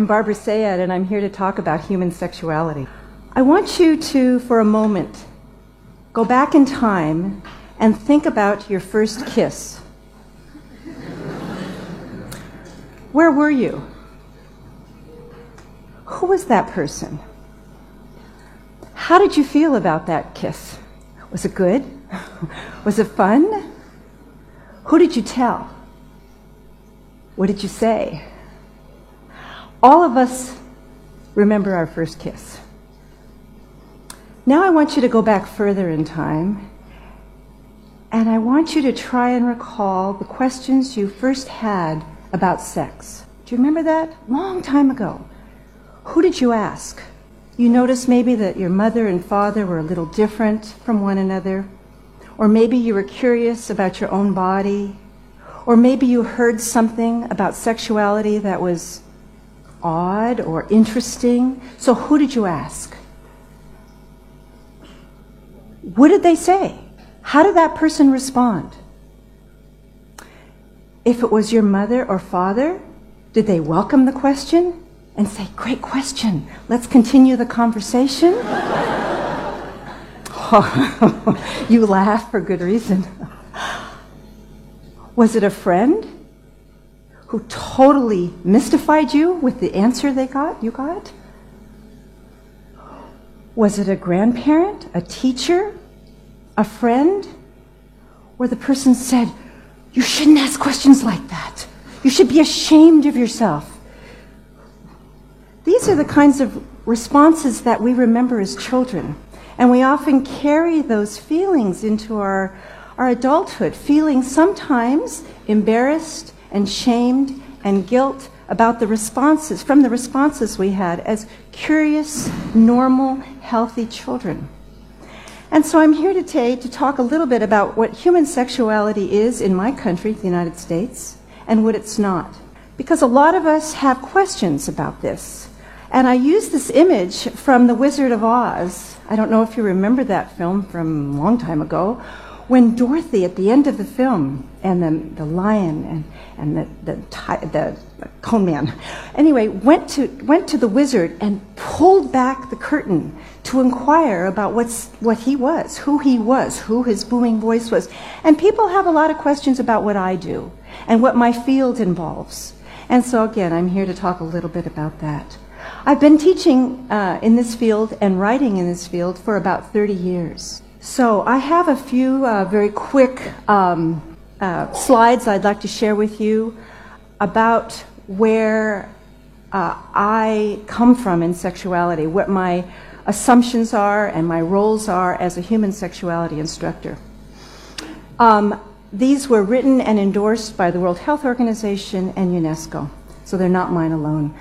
I'm Barbara Sayad, and I'm here to talk about human sexuality. I want you to, for a moment, go back in time and think about your first kiss. Where were you? Who was that person? How did you feel about that kiss? Was it good? Was it fun? Who did you tell? What did you say? All of us remember our first kiss. Now I want you to go back further in time, and I want you to try and recall the questions you first had about sex. Do you remember that? Long time ago. Who did you ask? You noticed maybe that your mother and father were a little different from one another. Or maybe you were curious about your own body. Or maybe you heard something about sexuality that was odd or interesting. So who did you ask? What did they say? How did that person respond? If it was your mother or father, did they welcome the question and say, Great question, let's continue the conversation? you laugh for good reason. Was it a friend who totally mystified you with the answer they got, you got? Was it a grandparent, a teacher, a friend? Where the person said, You shouldn't ask questions like that. You should be ashamed of yourself. These are the kinds of responses that we remember as children. And we often carry those feelings into our, our adulthood, feeling sometimes embarrassed and shamed and guilt about the responses, from the responses we had as curious, normal, healthy children. And so I'm here today to talk a little bit about what human sexuality is in my country, the United States, and what it's not. Because a lot of us have questions about this. And I use this image from The Wizard of Oz. I don't know if you remember that film from a long time ago, when Dorothy, at the end of the film, and the, the lion and, and the, the, the, the cone man, anyway, went to, went to the wizard and pulled back the curtain to inquire about what's, what he was, who he was, who his booming voice was. And people have a lot of questions about what I do and what my field involves. And so, again, I'm here to talk a little bit about that. I've been teaching uh, in this field and writing in this field for about 30 years. So I have a few uh, very quick um, uh, slides I'd like to share with you about where uh, I come from in sexuality, what my assumptions are and my roles are as a human sexuality instructor. Um, these were written and endorsed by the World Health Organization and UNESCO, so they're not mine alone.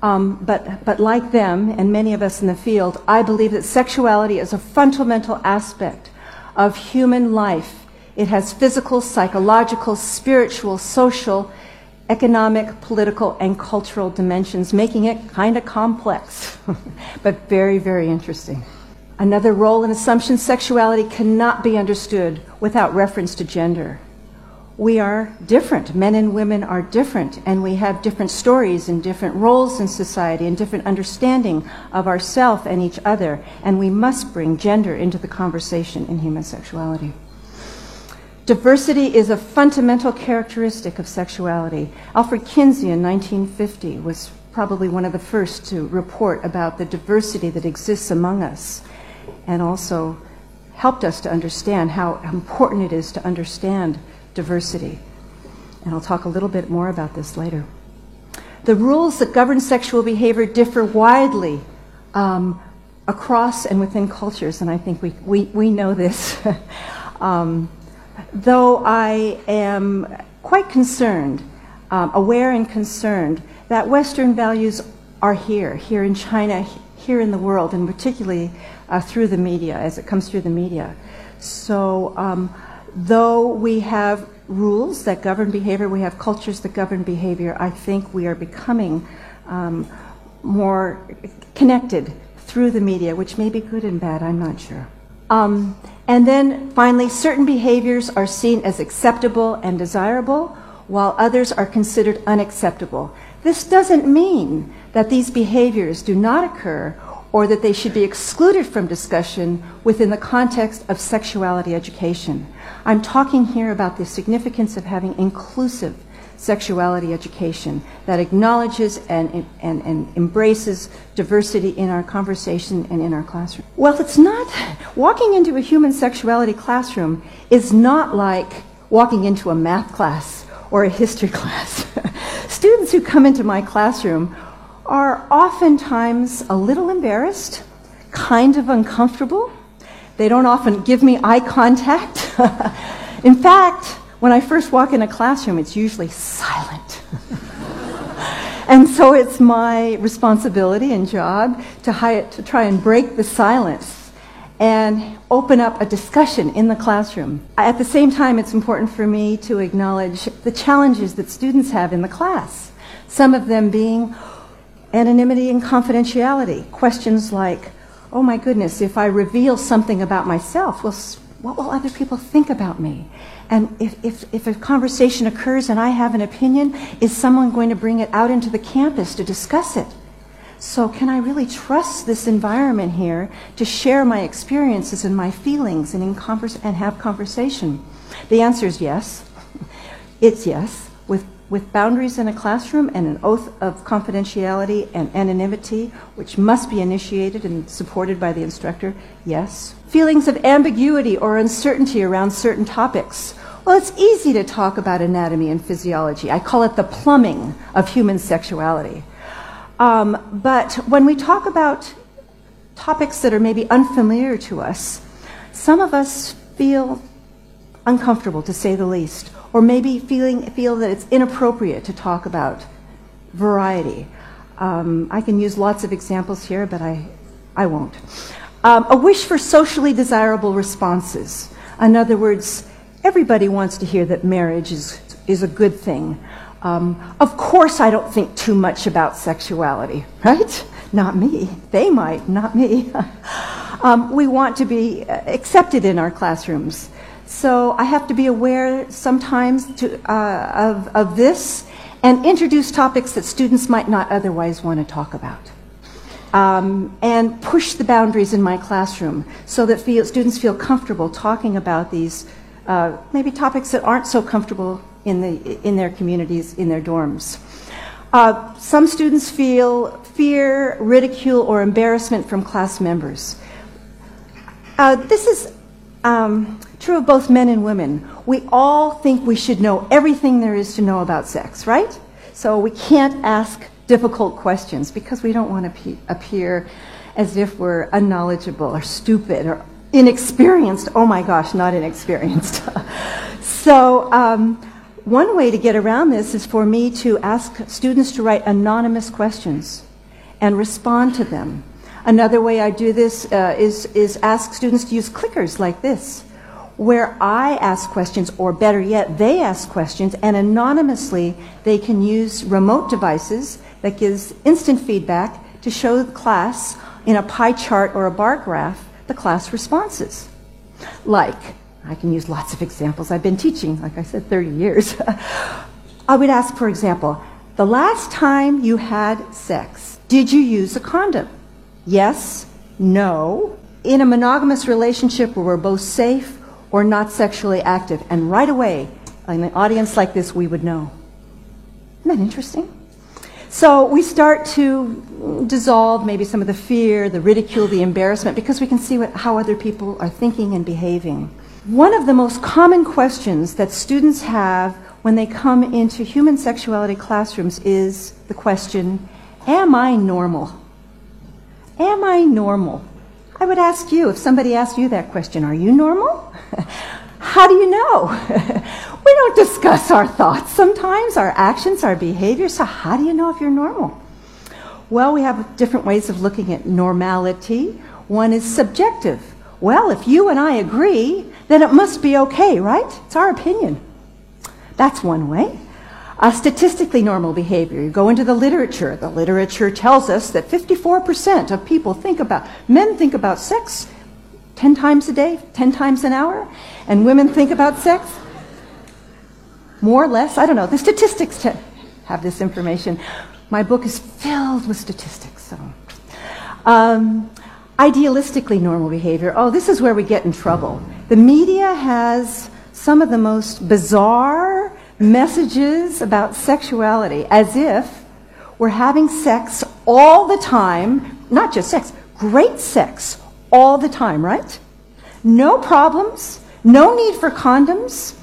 Um, but, but like them, and many of us in the field, I believe that sexuality is a fundamental aspect of human life. It has physical, psychological, spiritual, social, economic, political, and cultural dimensions, making it kind of complex, but very, very interesting. Another role in assumption sexuality cannot be understood without reference to gender we are different. Men and women are different, and we have different stories and different roles in society and different understanding of ourself and each other, and we must bring gender into the conversation in human sexuality. Diversity is a fundamental characteristic of sexuality. Alfred Kinsey in 1950 was probably one of the first to report about the diversity that exists among us and also helped us to understand how important it is to understand diversity. And I'll talk a little bit more about this later. The rules that govern sexual behavior differ widely um, across and within cultures, and I think we, we, we know this. um, though I am quite concerned, um, aware and concerned, that Western values are here, here in China, here in the world, and particularly uh, through the media, as it comes through the media. So um, though we have rules that govern behavior, we have cultures that govern behavior, I think we are becoming um, more connected through the media, which may be good and bad, I'm not sure. Um, and then finally, certain behaviors are seen as acceptable and desirable, while others are considered unacceptable. This doesn't mean that these behaviors do not occur or that they should be excluded from discussion within the context of sexuality education. I'm talking here about the significance of having inclusive sexuality education that acknowledges and, and, and embraces diversity in our conversation and in our classroom. Well, it's not, walking into a human sexuality classroom is not like walking into a math class or a history class. Students who come into my classroom are oftentimes a little embarrassed, kind of uncomfortable. They don't often give me eye contact. in fact, when I first walk in a classroom, it's usually silent. and so it's my responsibility and job to, to try and break the silence and open up a discussion in the classroom. At the same time, it's important for me to acknowledge the challenges that students have in the class. Some of them being, Anonymity and confidentiality. Questions like, oh my goodness, if I reveal something about myself, well, what will other people think about me? And if, if, if a conversation occurs and I have an opinion, is someone going to bring it out into the campus to discuss it? So, can I really trust this environment here to share my experiences and my feelings and, and have conversation? The answer is yes. It's yes. With boundaries in a classroom and an oath of confidentiality and anonymity, which must be initiated and supported by the instructor? Yes. Feelings of ambiguity or uncertainty around certain topics. Well, it's easy to talk about anatomy and physiology. I call it the plumbing of human sexuality. Um, but when we talk about topics that are maybe unfamiliar to us, some of us feel uncomfortable, to say the least or maybe feeling, feel that it's inappropriate to talk about variety. Um, I can use lots of examples here, but I, I won't. Um, a wish for socially desirable responses. In other words, everybody wants to hear that marriage is, is a good thing. Um, of course, I don't think too much about sexuality, right? Not me. They might, not me. um, we want to be accepted in our classrooms. So I have to be aware sometimes to, uh, of, of this and introduce topics that students might not otherwise want to talk about. Um, and push the boundaries in my classroom so that feel, students feel comfortable talking about these uh, maybe topics that aren't so comfortable in, the, in their communities, in their dorms. Uh, some students feel fear, ridicule, or embarrassment from class members. Uh, this is um, true of both men and women. We all think we should know everything there is to know about sex, right? So we can't ask difficult questions because we don't want to appear as if we're unknowledgeable or stupid or inexperienced. Oh my gosh, not inexperienced. so, um, one way to get around this is for me to ask students to write anonymous questions and respond to them. Another way I do this uh, is, is ask students to use clickers like this where I ask questions, or better yet, they ask questions, and anonymously they can use remote devices that gives instant feedback to show the class in a pie chart or a bar graph the class responses. Like, I can use lots of examples. I've been teaching, like I said, 30 years. I would ask, for example, the last time you had sex, did you use a condom? Yes, no. In a monogamous relationship where we're both safe, or not sexually active. And right away, in an audience like this, we would know. Isn't that interesting? So we start to dissolve maybe some of the fear, the ridicule, the embarrassment, because we can see what, how other people are thinking and behaving. One of the most common questions that students have when they come into human sexuality classrooms is the question Am I normal? Am I normal? I would ask you, if somebody asked you that question, are you normal? How do you know? we don't discuss our thoughts sometimes, our actions, our behaviors, so how do you know if you're normal? Well, we have different ways of looking at normality. One is subjective. Well, if you and I agree, then it must be okay, right? It's our opinion. That's one way a statistically normal behavior. You go into the literature. The literature tells us that 54% of people think about, men think about sex 10 times a day, 10 times an hour, and women think about sex more or less. I don't know. The statistics have this information. My book is filled with statistics. So. Um, idealistically normal behavior. Oh, this is where we get in trouble. The media has some of the most bizarre messages about sexuality as if we're having sex all the time, not just sex, great sex all the time, right? No problems, no need for condoms,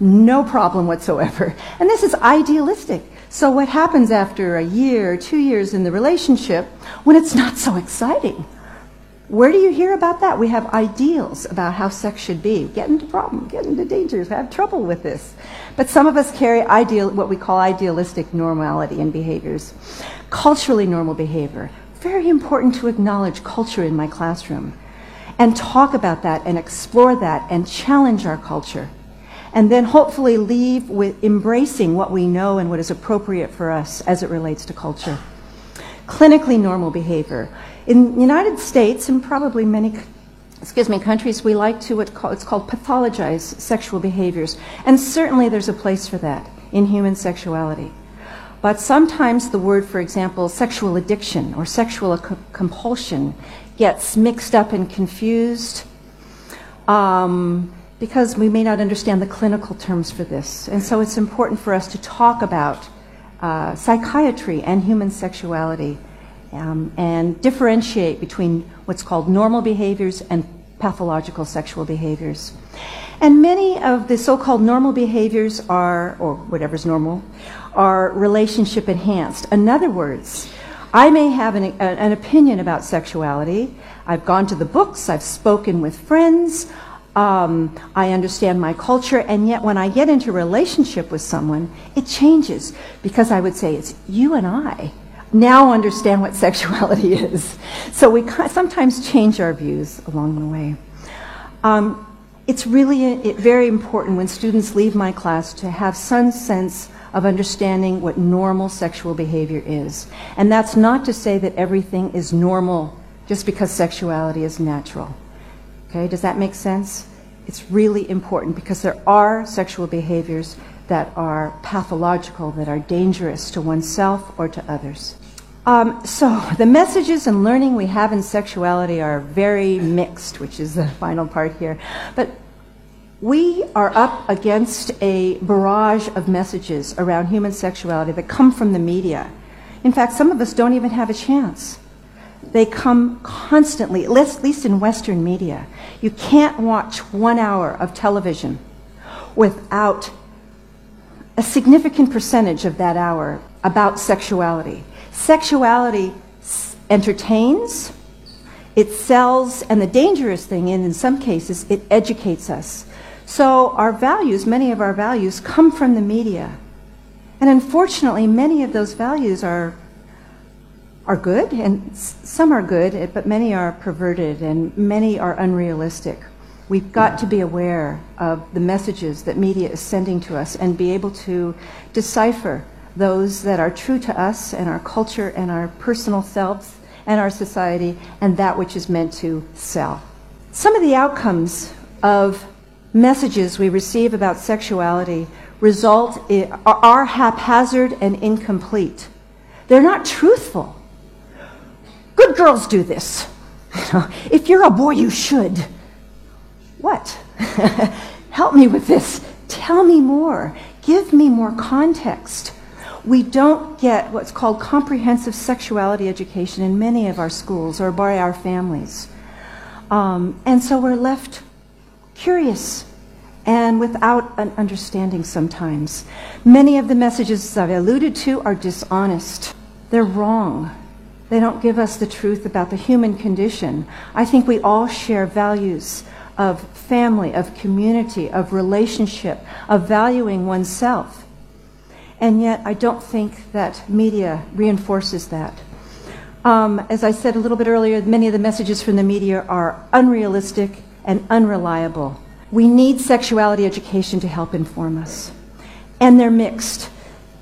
no problem whatsoever. And this is idealistic. So, what happens after a year, two years in the relationship when it's not so exciting? Where do you hear about that? We have ideals about how sex should be. Get into problems, get into dangers, have trouble with this. But some of us carry ideal, what we call idealistic normality in behaviors. Culturally normal behavior. Very important to acknowledge culture in my classroom and talk about that and explore that and challenge our culture. And then hopefully leave with embracing what we know and what is appropriate for us as it relates to culture. Clinically normal behavior. In the United States and probably many excuse me, countries, we like to what it's called pathologize sexual behaviors. And certainly there's a place for that in human sexuality. But sometimes the word, for example, sexual addiction or sexual compulsion gets mixed up and confused um, because we may not understand the clinical terms for this. And so it's important for us to talk about uh, psychiatry and human sexuality um, and differentiate between what's called normal behaviors and pathological sexual behaviors. And many of the so called normal behaviors are, or whatever's normal, are relationship enhanced. In other words, I may have an, an, opinion about sexuality. I've gone to the books, I've spoken with friends, um, I understand my culture, and yet when I get into relationship with someone, it changes because I would say it's you and I now understand what sexuality is. So we sometimes change our views along the way. Um, it's really very important when students leave my class to have some sense of understanding what normal sexual behavior is. And that's not to say that everything is normal just because sexuality is natural. Okay, does that make sense? It's really important because there are sexual behaviors that are pathological, that are dangerous to oneself or to others. Um, so the messages and learning we have in sexuality are very mixed, which is the final part here. But we are up against a barrage of messages around human sexuality that come from the media. In fact, some of us don't even have a chance. They come constantly, at least in Western media. You can't watch one hour of television without a significant percentage of that hour about sexuality. Sexuality entertains, it sells, and the dangerous thing, and in some cases, it educates us. So our values, many of our values, come from the media. And unfortunately, many of those values are, are good, and some are good, eh, but many are perverted, and many are unrealistic. We've got to be aware of the messages that media is sending to us and be able to decipher those that are true to us and our culture and our personal selves and our society and that which is meant to sell. Some of the outcomes of messages we receive about sexuality result in, are haphazard and incomplete. They're not truthful. Good girls do this. if you're a boy, you should. What? Help me with this. Tell me more. Give me more context we don't get what's called comprehensive sexuality education in many of our schools or by our families. Um, and so we're left curious and without an understanding sometimes. Many of the messages I've alluded to are dishonest. They're wrong. They don't give us the truth about the human condition. I think we all share values of family, of community, of relationship, of valuing oneself. And yet, I don't think that media reinforces that. Um, as I said a little bit earlier, many of the messages from the media are unrealistic and unreliable. We need sexuality education to help inform us. And they're mixed.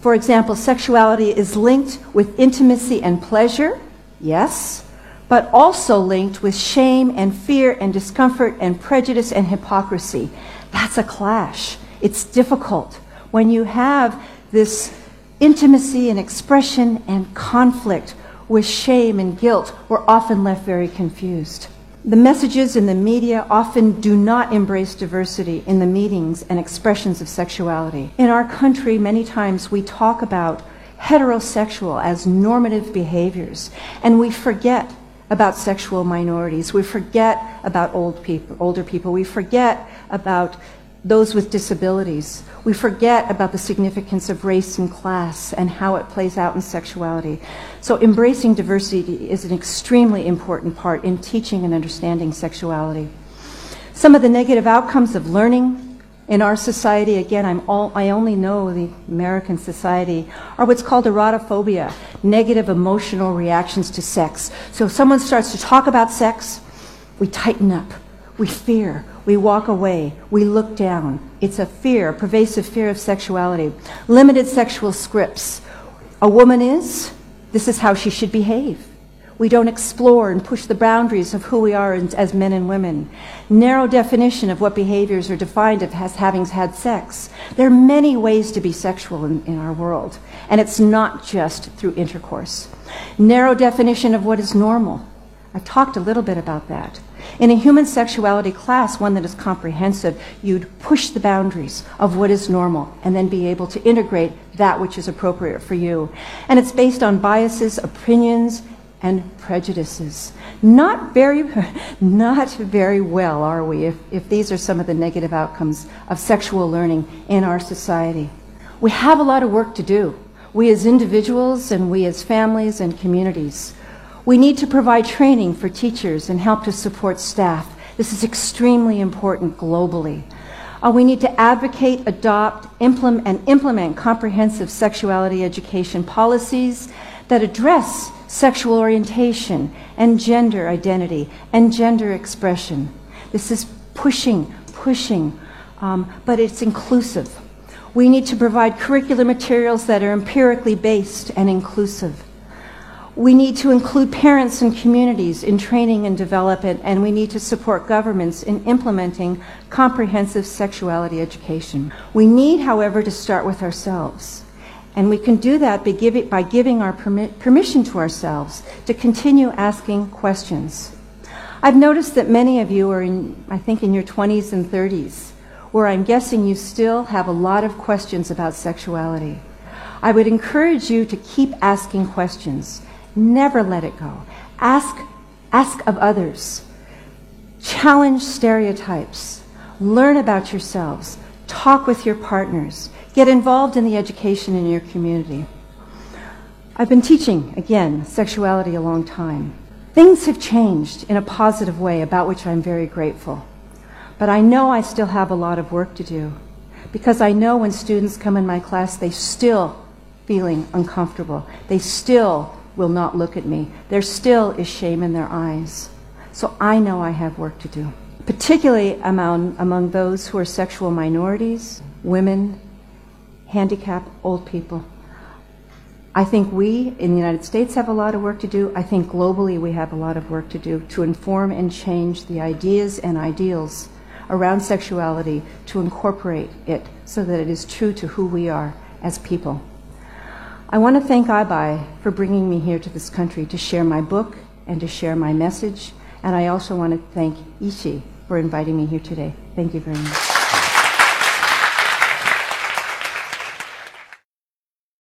For example, sexuality is linked with intimacy and pleasure, yes, but also linked with shame and fear and discomfort and prejudice and hypocrisy. That's a clash. It's difficult. When you have this intimacy and expression and conflict with shame and guilt, we're often left very confused. The messages in the media often do not embrace diversity in the meetings and expressions of sexuality. In our country, many times we talk about heterosexual as normative behaviors, and we forget about sexual minorities. We forget about old people, older people. We forget about those with disabilities. We forget about the significance of race and class and how it plays out in sexuality. So embracing diversity is an extremely important part in teaching and understanding sexuality. Some of the negative outcomes of learning in our society, again, I'm all, I only know the American society, are what's called erotophobia, negative emotional reactions to sex. So if someone starts to talk about sex, we tighten up, we fear, we walk away. We look down. It's a fear, pervasive fear of sexuality. Limited sexual scripts. A woman is, this is how she should behave. We don't explore and push the boundaries of who we are as men and women. Narrow definition of what behaviors are defined as having had sex. There are many ways to be sexual in, in our world, and it's not just through intercourse. Narrow definition of what is normal. I talked a little bit about that. In a human sexuality class, one that is comprehensive, you'd push the boundaries of what is normal and then be able to integrate that which is appropriate for you. And it's based on biases, opinions, and prejudices. Not very, not very well, are we, if, if these are some of the negative outcomes of sexual learning in our society. We have a lot of work to do, we as individuals and we as families and communities. We need to provide training for teachers and help to support staff. This is extremely important globally. Uh, we need to advocate, adopt, implement, and implement comprehensive sexuality education policies that address sexual orientation and gender identity and gender expression. This is pushing, pushing, um, but it's inclusive. We need to provide curricular materials that are empirically based and inclusive. We need to include parents and communities in training and development, and we need to support governments in implementing comprehensive sexuality education. We need, however, to start with ourselves. And we can do that by, by giving our permi permission to ourselves to continue asking questions. I've noticed that many of you are in, I think, in your 20s and 30s, where I'm guessing you still have a lot of questions about sexuality. I would encourage you to keep asking questions Never let it go. Ask, ask of others. Challenge stereotypes. Learn about yourselves. Talk with your partners. Get involved in the education in your community. I've been teaching, again, sexuality a long time. Things have changed in a positive way about which I'm very grateful. But I know I still have a lot of work to do because I know when students come in my class, they still feeling uncomfortable. They still will not look at me. There still is shame in their eyes. So I know I have work to do, particularly among, among those who are sexual minorities, women, handicapped, old people. I think we in the United States have a lot of work to do. I think globally we have a lot of work to do to inform and change the ideas and ideals around sexuality to incorporate it so that it is true to who we are as people. I want to thank IBI for bringing me here to this country to share my book and to share my message. And I also want to thank Yixi for inviting me here today. Thank you very much.